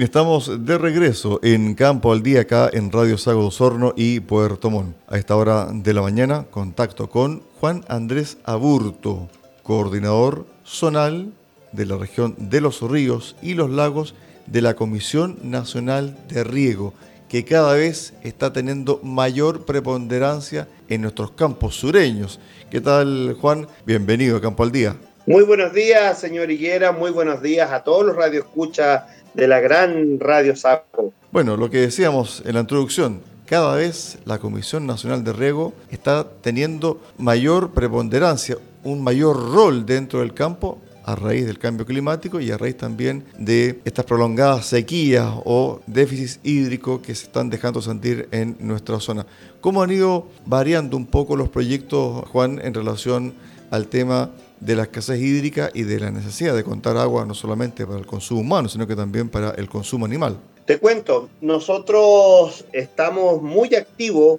Estamos de regreso en Campo al Día acá en Radio Sago de Osorno y Puerto Montt. A esta hora de la mañana, contacto con Juan Andrés Aburto, coordinador zonal de la región de los ríos y los lagos de la Comisión Nacional de Riego, que cada vez está teniendo mayor preponderancia en nuestros campos sureños. ¿Qué tal, Juan? Bienvenido a Campo al Día. Muy buenos días, señor Higuera. Muy buenos días a todos los radioescuchas de la gran Radio Sapo. Bueno, lo que decíamos en la introducción, cada vez la Comisión Nacional de Riego está teniendo mayor preponderancia, un mayor rol dentro del campo a raíz del cambio climático y a raíz también de estas prolongadas sequías o déficits hídricos que se están dejando sentir en nuestra zona. ¿Cómo han ido variando un poco los proyectos, Juan, en relación al tema de la escasez hídrica y de la necesidad de contar agua no solamente para el consumo humano, sino que también para el consumo animal. Te cuento, nosotros estamos muy activos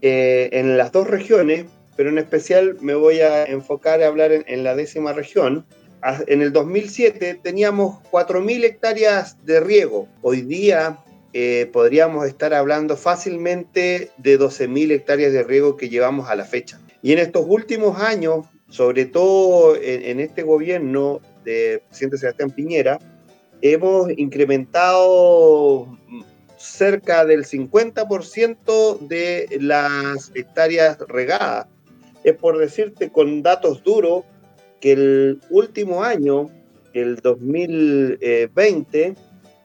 eh, en las dos regiones, pero en especial me voy a enfocar a hablar en, la décima región. En el 2007 teníamos 4.000 hectáreas de riego. Hoy día eh, podríamos estar hablando fácilmente de 12.000 hectáreas de riego que llevamos a la fecha. Y en estos últimos años sobre todo en, este gobierno de presidente Sebastián Piñera, hemos incrementado cerca del 50% de las hectáreas regadas. Es por decirte con datos duros que el último año, el 2020,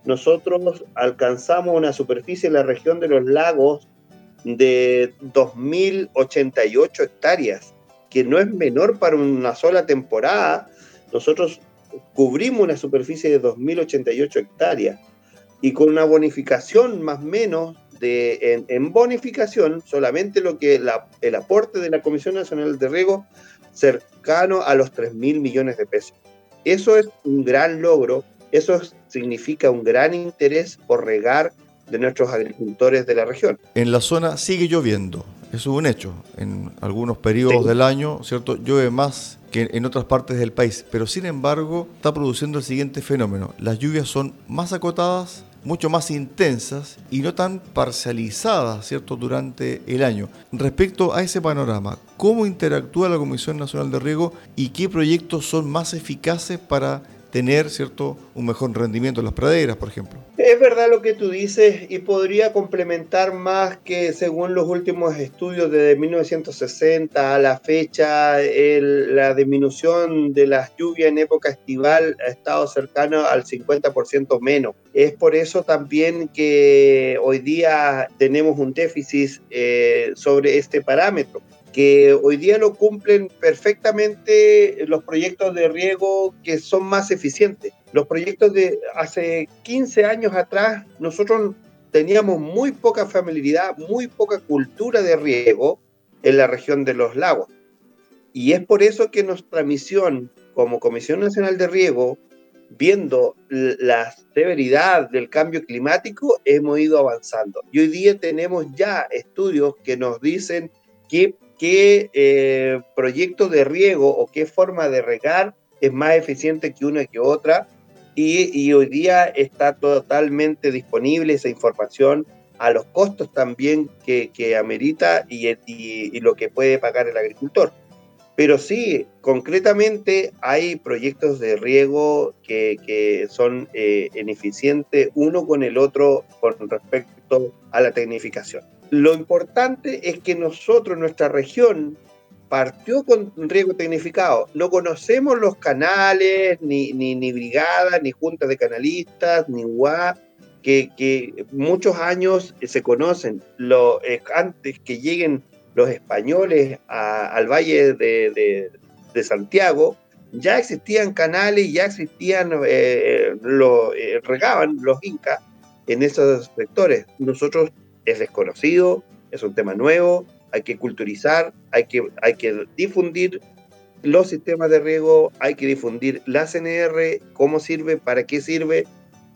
nosotros alcanzamos una superficie en la región de los lagos de 2.088 hectáreas que no es menor para una sola temporada, nosotros cubrimos una superficie de 2.088 hectáreas y con una bonificación más o menos de, en, bonificación, solamente lo que el aporte de la Comisión Nacional de Riego cercano a los 3.000 millones de pesos. Eso es un gran logro, eso significa un gran interés por regar de nuestros agricultores de la región. En la zona sigue lloviendo, eso es un hecho. En algunos periodos del año, ¿cierto? Llueve más que en otras partes del país, pero sin embargo está produciendo el siguiente fenómeno. Las lluvias son más acotadas, mucho más intensas y no tan parcializadas, ¿cierto?, durante el año. Respecto a ese panorama, ¿cómo interactúa la Comisión Nacional de Riego y qué proyectos son más eficaces para tener cierto un mejor rendimiento en las praderas, por ejemplo. Es verdad lo que tú dices y podría complementar más que según los últimos estudios desde 1960 a la fecha, la disminución de las lluvias en época estival ha estado cercano al 50% menos. Es por eso también que hoy día tenemos un déficit eh, sobre este parámetro que hoy día lo cumplen perfectamente los proyectos de riego que son más eficientes. Los proyectos de hace 15 años atrás, nosotros teníamos muy poca familiaridad, muy poca cultura de riego en la región de los lagos. Y es por eso que nuestra misión como Comisión Nacional de Riego, viendo la severidad del cambio climático, hemos ido avanzando. Y hoy día tenemos ya estudios que nos dicen que qué eh, proyecto de riego o qué forma de regar es más eficiente que una que otra. Y, hoy día está totalmente disponible esa información a los costos también que, amerita y, lo que puede pagar el agricultor. Pero sí, concretamente hay proyectos de riego que, son eh, ineficientes uno con el otro con respecto a la tecnificación. Lo importante es que nosotros, nuestra región, partió con riego tecnificado. No conocemos los canales, ni, ni, brigadas, ni juntas de canalistas, ni UA, que, muchos años se conocen. Lo, eh, antes que lleguen los españoles al Valle de, Santiago, ya existían canales, ya existían, eh, lo eh, regaban los incas en esos sectores. Nosotros es desconocido, es un tema nuevo, hay que culturizar, hay que, hay que difundir los sistemas de riego, hay que difundir la CNR, cómo sirve, para qué sirve,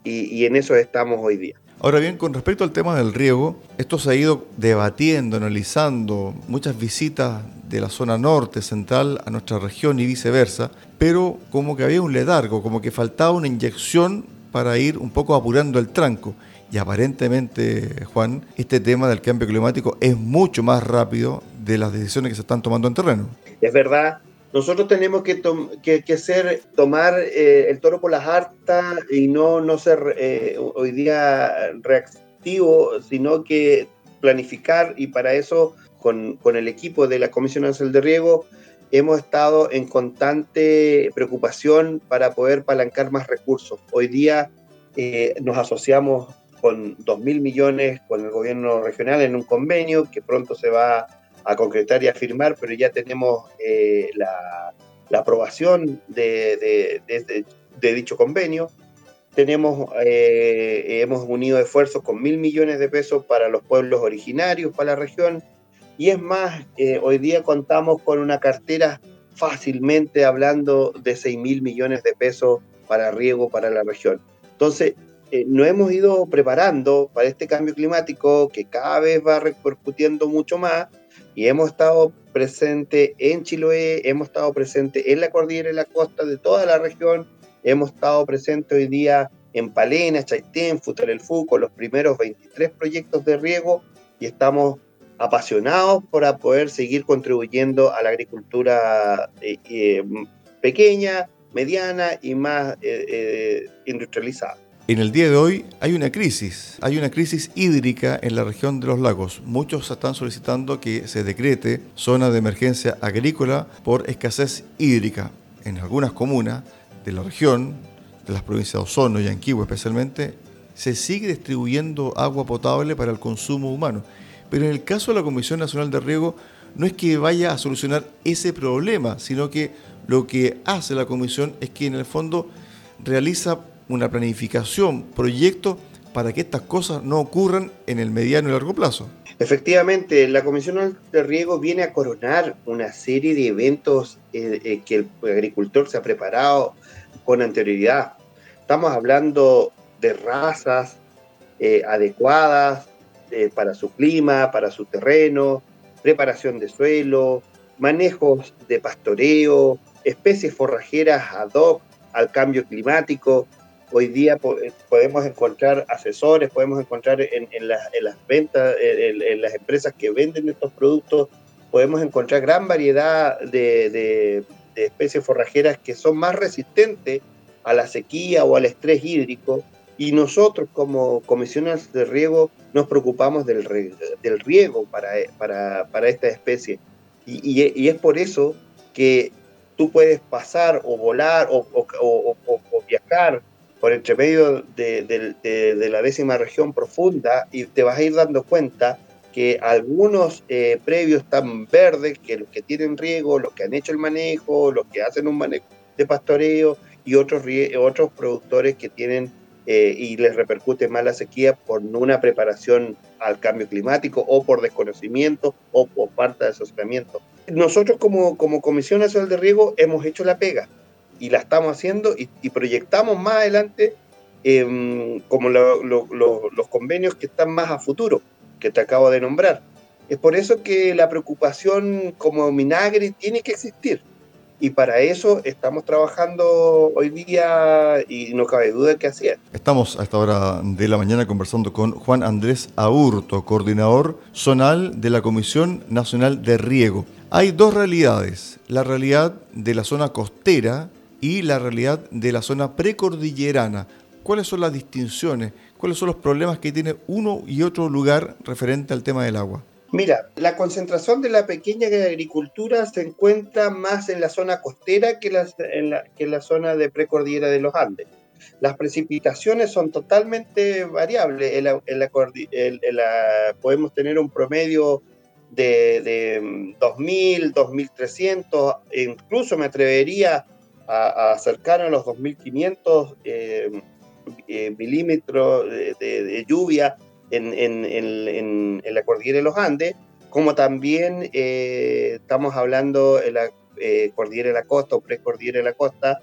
y, en eso estamos hoy día. Ahora bien, con respecto al tema del riego, esto se ha ido debatiendo, analizando, muchas visitas de la zona norte, central, a nuestra región y viceversa, pero como que había un ledargo, como que faltaba una inyección para ir un poco apurando el tranco. Y aparentemente, Juan, este tema del cambio climático es mucho más rápido de las decisiones que se están tomando en terreno. Es verdad, nosotros tenemos que, que, ser, tomar eh, el toro por las hartas y no, no ser eh, hoy día reactivo, sino que planificar y para eso con, con, el equipo de la Comisión Nacional de Riego hemos estado en constante preocupación para poder palancar más recursos. Hoy día eh, nos asociamos con 2 mil millones con el gobierno regional en un convenio que pronto se va a concretar y a firmar, pero ya tenemos eh, la, aprobación de, dicho convenio. Tenemos, eh, hemos unido esfuerzos con mil millones de pesos para los pueblos originarios, para la región, y es más, eh, hoy día contamos con una cartera fácilmente hablando de 6 mil millones de pesos para riego para la región. Entonces, nos hemos ido preparando para este cambio climático que cada vez va repercutiendo mucho más y hemos estado presentes en Chiloé, hemos estado presentes en la cordillera y la costa de toda la región, hemos estado presentes hoy día en Palena, Chaitén, Futarelfú, con los primeros 23 proyectos de riego y estamos apasionados para poder seguir contribuyendo a la agricultura eh, eh, pequeña, mediana y más eh, industrializada. En el día de hoy hay una crisis, hay una crisis hídrica en la región de los lagos. Muchos están solicitando que se decrete zona de emergencia agrícola por escasez hídrica. En algunas comunas de la región, de las provincias de Osorno y Anquihue especialmente, se sigue distribuyendo agua potable para el consumo humano. Pero en el caso de la Comisión Nacional de Riego, no es que vaya a solucionar ese problema, sino que lo que hace la Comisión es que en el fondo realiza una planificación, proyecto para que estas cosas no ocurran en el mediano y largo plazo. Efectivamente, la Comisión de Riego viene a coronar una serie de eventos eh, eh, que el agricultor se ha preparado con anterioridad. Estamos hablando de razas eh, adecuadas para su clima, para su terreno, preparación de suelo, manejos de pastoreo, especies forrajeras ad hoc al cambio climático, Hoy día eh, podemos encontrar asesores, podemos encontrar en, las ventas, en, las empresas que venden estos productos, podemos encontrar gran variedad de, especies forrajeras que son más resistentes a la sequía o al estrés hídrico. Y nosotros como comisiones de riego nos preocupamos del, riego para, para, esta especie. Y, es por eso que tú puedes pasar o volar o, o viajar por entre medio de, la décima región profunda y te vas a ir dando cuenta que algunos eh, previos están verdes, que los que tienen riego, los que han hecho el manejo, los que hacen un manejo de pastoreo y otros, otros productores que tienen eh, y les repercute más la sequía por una preparación al cambio climático o por desconocimiento o por falta de asesoramiento. Nosotros como, como Comisión Nacional de Riego hemos hecho la pega, y la estamos haciendo y, proyectamos más adelante em, como los convenios que están más a futuro, que te acabo de nombrar. Es por eso que la preocupación como Minagri tiene que existir. Y para eso estamos trabajando hoy día y no cabe duda que así es. Estamos a esta hora de la mañana conversando con Juan Andrés Aurto, coordinador zonal de la Comisión Nacional de Riego. Hay dos realidades, la realidad de la zona costera y la realidad de la zona precordillerana. ¿Cuáles son las distinciones? ¿Cuáles son los problemas que tiene uno y otro lugar referente al tema del agua? Mira, la concentración de la pequeña agricultura se encuentra más en la zona costera que, en, la, que en la zona de precordillera de los Andes. Las precipitaciones son totalmente variables. En la, podemos tener un promedio de, de 2.000, 2.300, incluso me atrevería a, a los 2.500 eh, eh, milímetros de, lluvia en, la cordillera de los Andes, como también eh, estamos hablando en la cordillera de la costa o precordillera de la costa,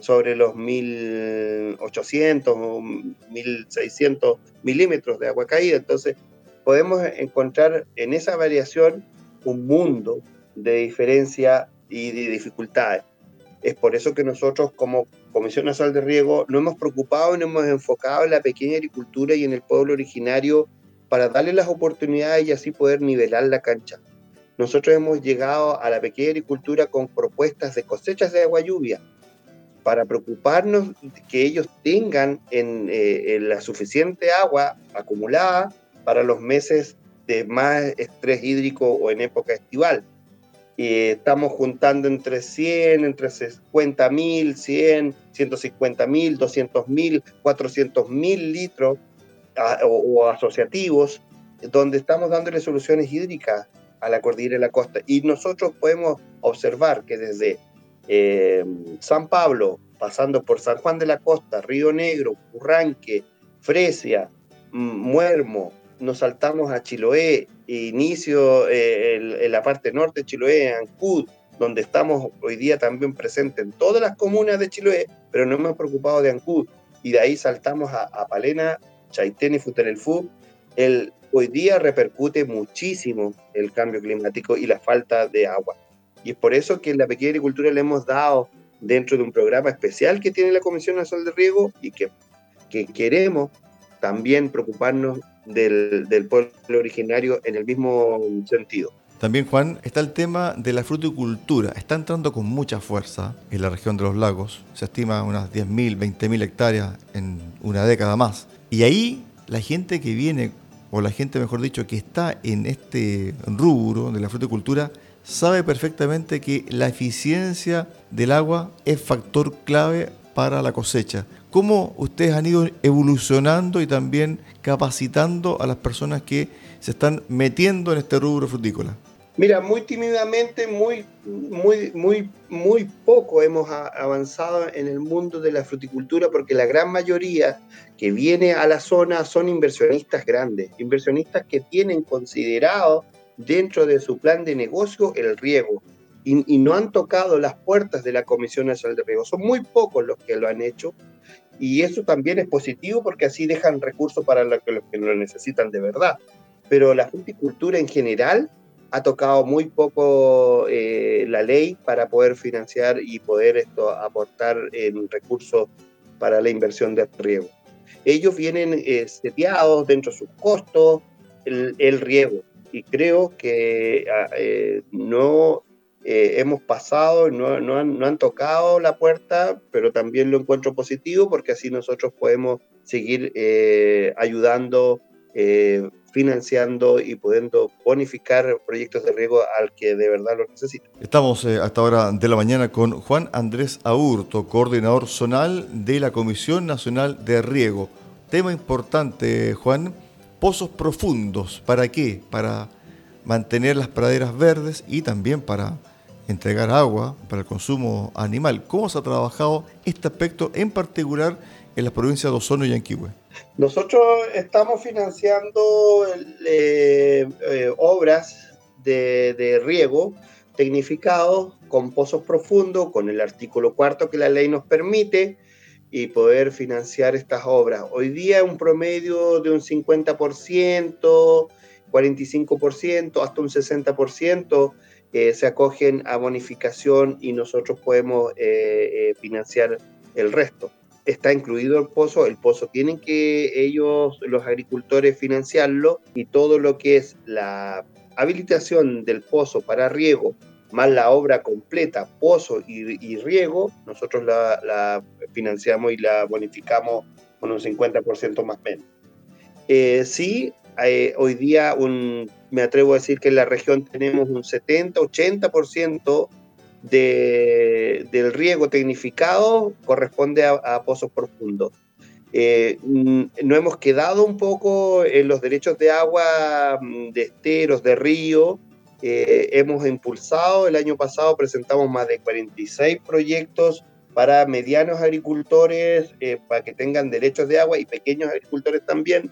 sobre los 1.800 o 1.600 milímetros de agua caída. Entonces, podemos encontrar en esa variación un mundo de diferencia y de dificultades. Es por eso que nosotros como Comisión Nacional de Riego, nos hemos preocupado y hemos enfocado en la pequeña agricultura y en el pueblo originario para darle las oportunidades y así poder nivelar la cancha. Nosotros hemos llegado a la pequeña agricultura con propuestas de cosechas de agua lluvia para preocuparnos que ellos tengan en, eh, la suficiente agua acumulada para los meses de más estrés hídrico o en época estival. Estamos juntando entre 100, entre 50 mil, 100, 150 mil, 200 mil, 400 mil litros o, asociativos, donde estamos dándole soluciones hídricas a la cordillera de la costa. Y nosotros podemos observar que desde eh, San Pablo, pasando por San Juan de la Costa, Río Negro, Curranque, Fresia, Muermo, nos saltamos a Chiloé, inicio eh, en la parte norte de Chiloé, Ancud, donde estamos hoy día también presentes en todas las comunas de Chiloé, pero no hemos preocupado de Ancud. Y de ahí saltamos a, a Palena, Chaitén y Futerelfú, el hoy día repercute muchísimo el cambio climático y la falta de agua. Y es por eso que en la pequeña agricultura le hemos dado dentro de un programa especial que tiene la Comisión Nacional de Riego y que, que queremos también preocuparnos del, pueblo originario en el mismo sentido. También, Juan, está el tema de la fruticultura. Está entrando con mucha fuerza en la región de los lagos. Se estima unas 10.000, 20.000 hectáreas en una década más. Y ahí la gente que viene o la gente, mejor dicho, que está en este rubro de la fruticultura, sabe perfectamente que la eficiencia del agua es factor clave para la cosecha. ¿Cómo ustedes han ido evolucionando y también capacitando a las personas que se están metiendo en este rubro frutícola? Mira, muy tímidamente, muy, muy, muy, muy poco hemos avanzado en el mundo de la fruticultura porque la gran mayoría que viene a la zona son inversionistas grandes, inversionistas que tienen considerado dentro de su plan de negocio el riego y, no han tocado las puertas de la Comisión Nacional de Riego. Son muy pocos los que lo han hecho y eso también es positivo porque así dejan recursos para los que, los que lo necesitan de verdad. Pero la fruticultura en general ha tocado muy poco eh, la ley para poder financiar y poder esto, aportar en recursos para la inversión de riego. Ellos vienen eh, seteados dentro de sus costos el, riego y creo que ah, eh, no eh, hemos pasado, no, no, han, tocado la puerta, pero también lo encuentro positivo porque así nosotros podemos seguir ayudando financiando y pudiendo bonificar proyectos de riego al que de verdad lo necesita. Estamos eh, hasta ahora de la mañana con Juan Andrés Aurto, coordinador zonal de la Comisión Nacional de Riego. Tema importante, Juan, pozos profundos. ¿Para qué? Para mantener las praderas verdes y también para entregar agua para el consumo animal. ¿Cómo se ha trabajado este aspecto en particular en las provincias de Osorno y Yanquihue? Nosotros estamos financiando eh, eh, obras de, riego tecnificados con pozos profundos, con el artículo cuarto que la ley nos permite y poder financiar estas obras. Hoy día un promedio de un 50%, 45%, hasta un 60% eh, se acogen a bonificación y nosotros podemos financiar el resto está incluido el pozo, el pozo tienen que ellos, los agricultores, financiarlo y todo lo que es la habilitación del pozo para riego, más la obra completa, pozo y, riego, nosotros la, financiamos y la bonificamos con un 50% más menos. Eh, sí, eh, hoy día un, me atrevo a decir que en la región tenemos un 70-80% de, del riego tecnificado corresponde a, pozos profundos. Eh, mm, no hemos quedado un poco en los derechos de agua mm, de esteros, de río. Eh, hemos impulsado, el año pasado presentamos más de 46 proyectos para medianos agricultores, eh, para que tengan derechos de agua y pequeños agricultores también,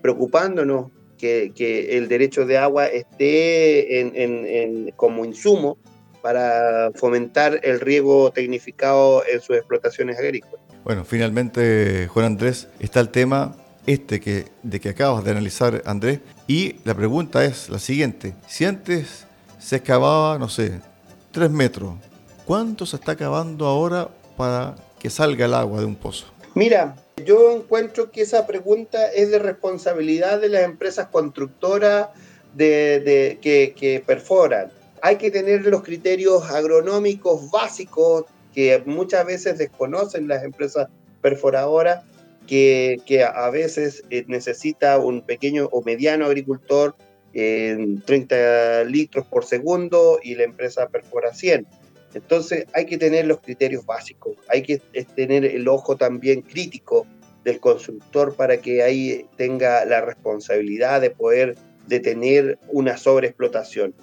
preocupándonos que, que el derecho de agua esté en, en, como insumo para fomentar el riego tecnificado en sus explotaciones agrícolas. Bueno, finalmente, Juan Andrés, está el tema este que, de que acabas de analizar, Andrés, y la pregunta es la siguiente. Si antes se excavaba, no sé, tres metros, ¿cuánto se está cavando ahora para que salga el agua de un pozo? Mira, yo encuentro que esa pregunta es de responsabilidad de las empresas constructoras de, que, perforan. Hay que tener los criterios agronómicos básicos que muchas veces desconocen las empresas perforadoras, que, que a veces eh, necesita un pequeño o mediano agricultor en 30 litros por segundo y la empresa perfora 100. Entonces hay que tener los criterios básicos, hay que tener el ojo también crítico del constructor para que ahí tenga la responsabilidad de poder detener una sobreexplotación.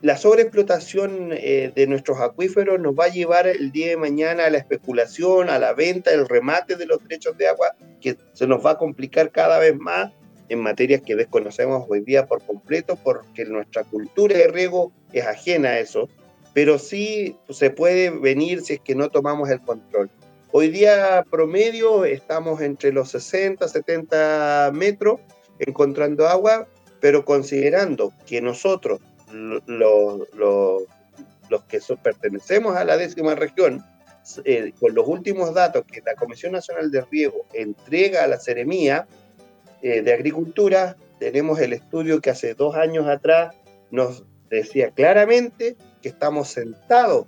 La sobreexplotación eh, de nuestros acuíferos nos va a llevar el día de mañana a la especulación, a la venta, el remate de los derechos de agua, que se nos va a complicar cada vez más en materias que desconocemos hoy día por completo, porque nuestra cultura de riego es ajena a eso, pero sí se puede venir si es que no tomamos el control. Hoy día promedio estamos entre los 60, 70 metros encontrando agua, pero considerando que nosotros, los, que pertenecemos a la décima región, eh, con los últimos datos que la Comisión Nacional de Riego entrega a la Ceremía eh, de Agricultura, tenemos el estudio que hace dos años atrás nos decía claramente que estamos sentados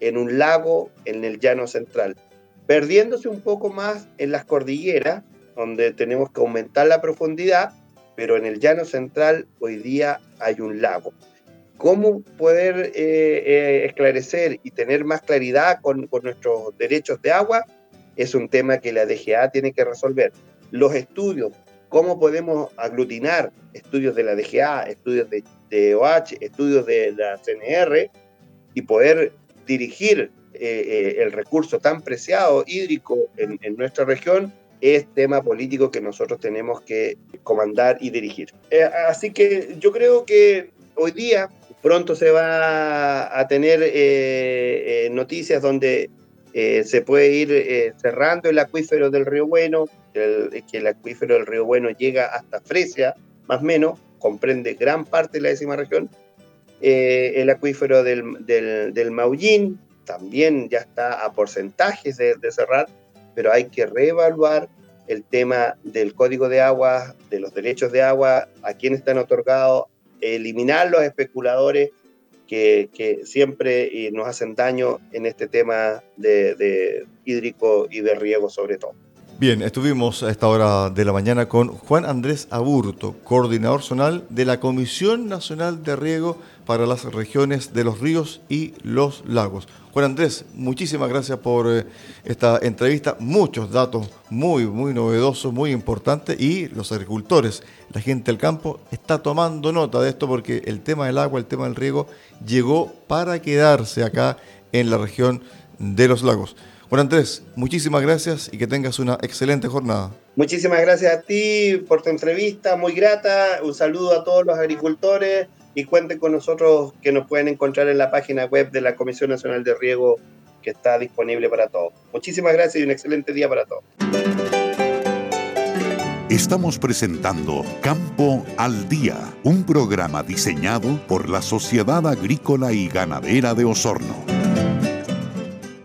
en un lago en el llano central, perdiéndose un poco más en las cordilleras, donde tenemos que aumentar la profundidad, pero en el llano central hoy día hay un lago. ¿Cómo poder eh, eh, esclarecer y tener más claridad con, con nuestros derechos de agua? Es un tema que la DGA tiene que resolver. Los estudios, cómo podemos aglutinar estudios de la DGA, estudios de, de OH, estudios de la CNR, y poder dirigir eh, eh, el recurso tan preciado hídrico en, nuestra región es tema político que nosotros tenemos que comandar y dirigir. Eh, así que yo creo que hoy día pronto se va a tener noticias donde se puede ir cerrando el acuífero del Río Bueno, que el acuífero del Río Bueno llega hasta Fresia, más o menos, comprende gran parte de la décima región, eh, el acuífero del, del, Maullín también ya está a porcentajes de, cerrar, pero hay que reevaluar el tema del código de agua, de los derechos de agua, a quién están otorgados, eliminar los especuladores que, siempre eh, nos hacen daño en este tema de hídrico y de riego sobre todo. Bien, estuvimos a esta hora de la mañana con Juan Andrés Aburto, coordinador zonal de la Comisión Nacional de Riego para las regiones de los ríos y los lagos. Juan Andrés, muchísimas gracias por eh, esta entrevista. Muchos datos muy, muy novedosos, muy importantes y los agricultores, la gente del campo está tomando nota de esto porque el tema del agua, el tema del riego llegó para quedarse acá en la región de los lagos. Bueno, Andrés, muchísimas gracias y que tengas una excelente jornada. Muchísimas gracias a ti por tu entrevista, muy grata. Un saludo a todos los agricultores y cuenten con nosotros que nos pueden encontrar en la página web de la Comisión Nacional de Riego que está disponible para todos. Muchísimas gracias y un excelente día para todos. Estamos presentando Campo al Día, un programa diseñado por la Sociedad Agrícola y Ganadera de Osorno.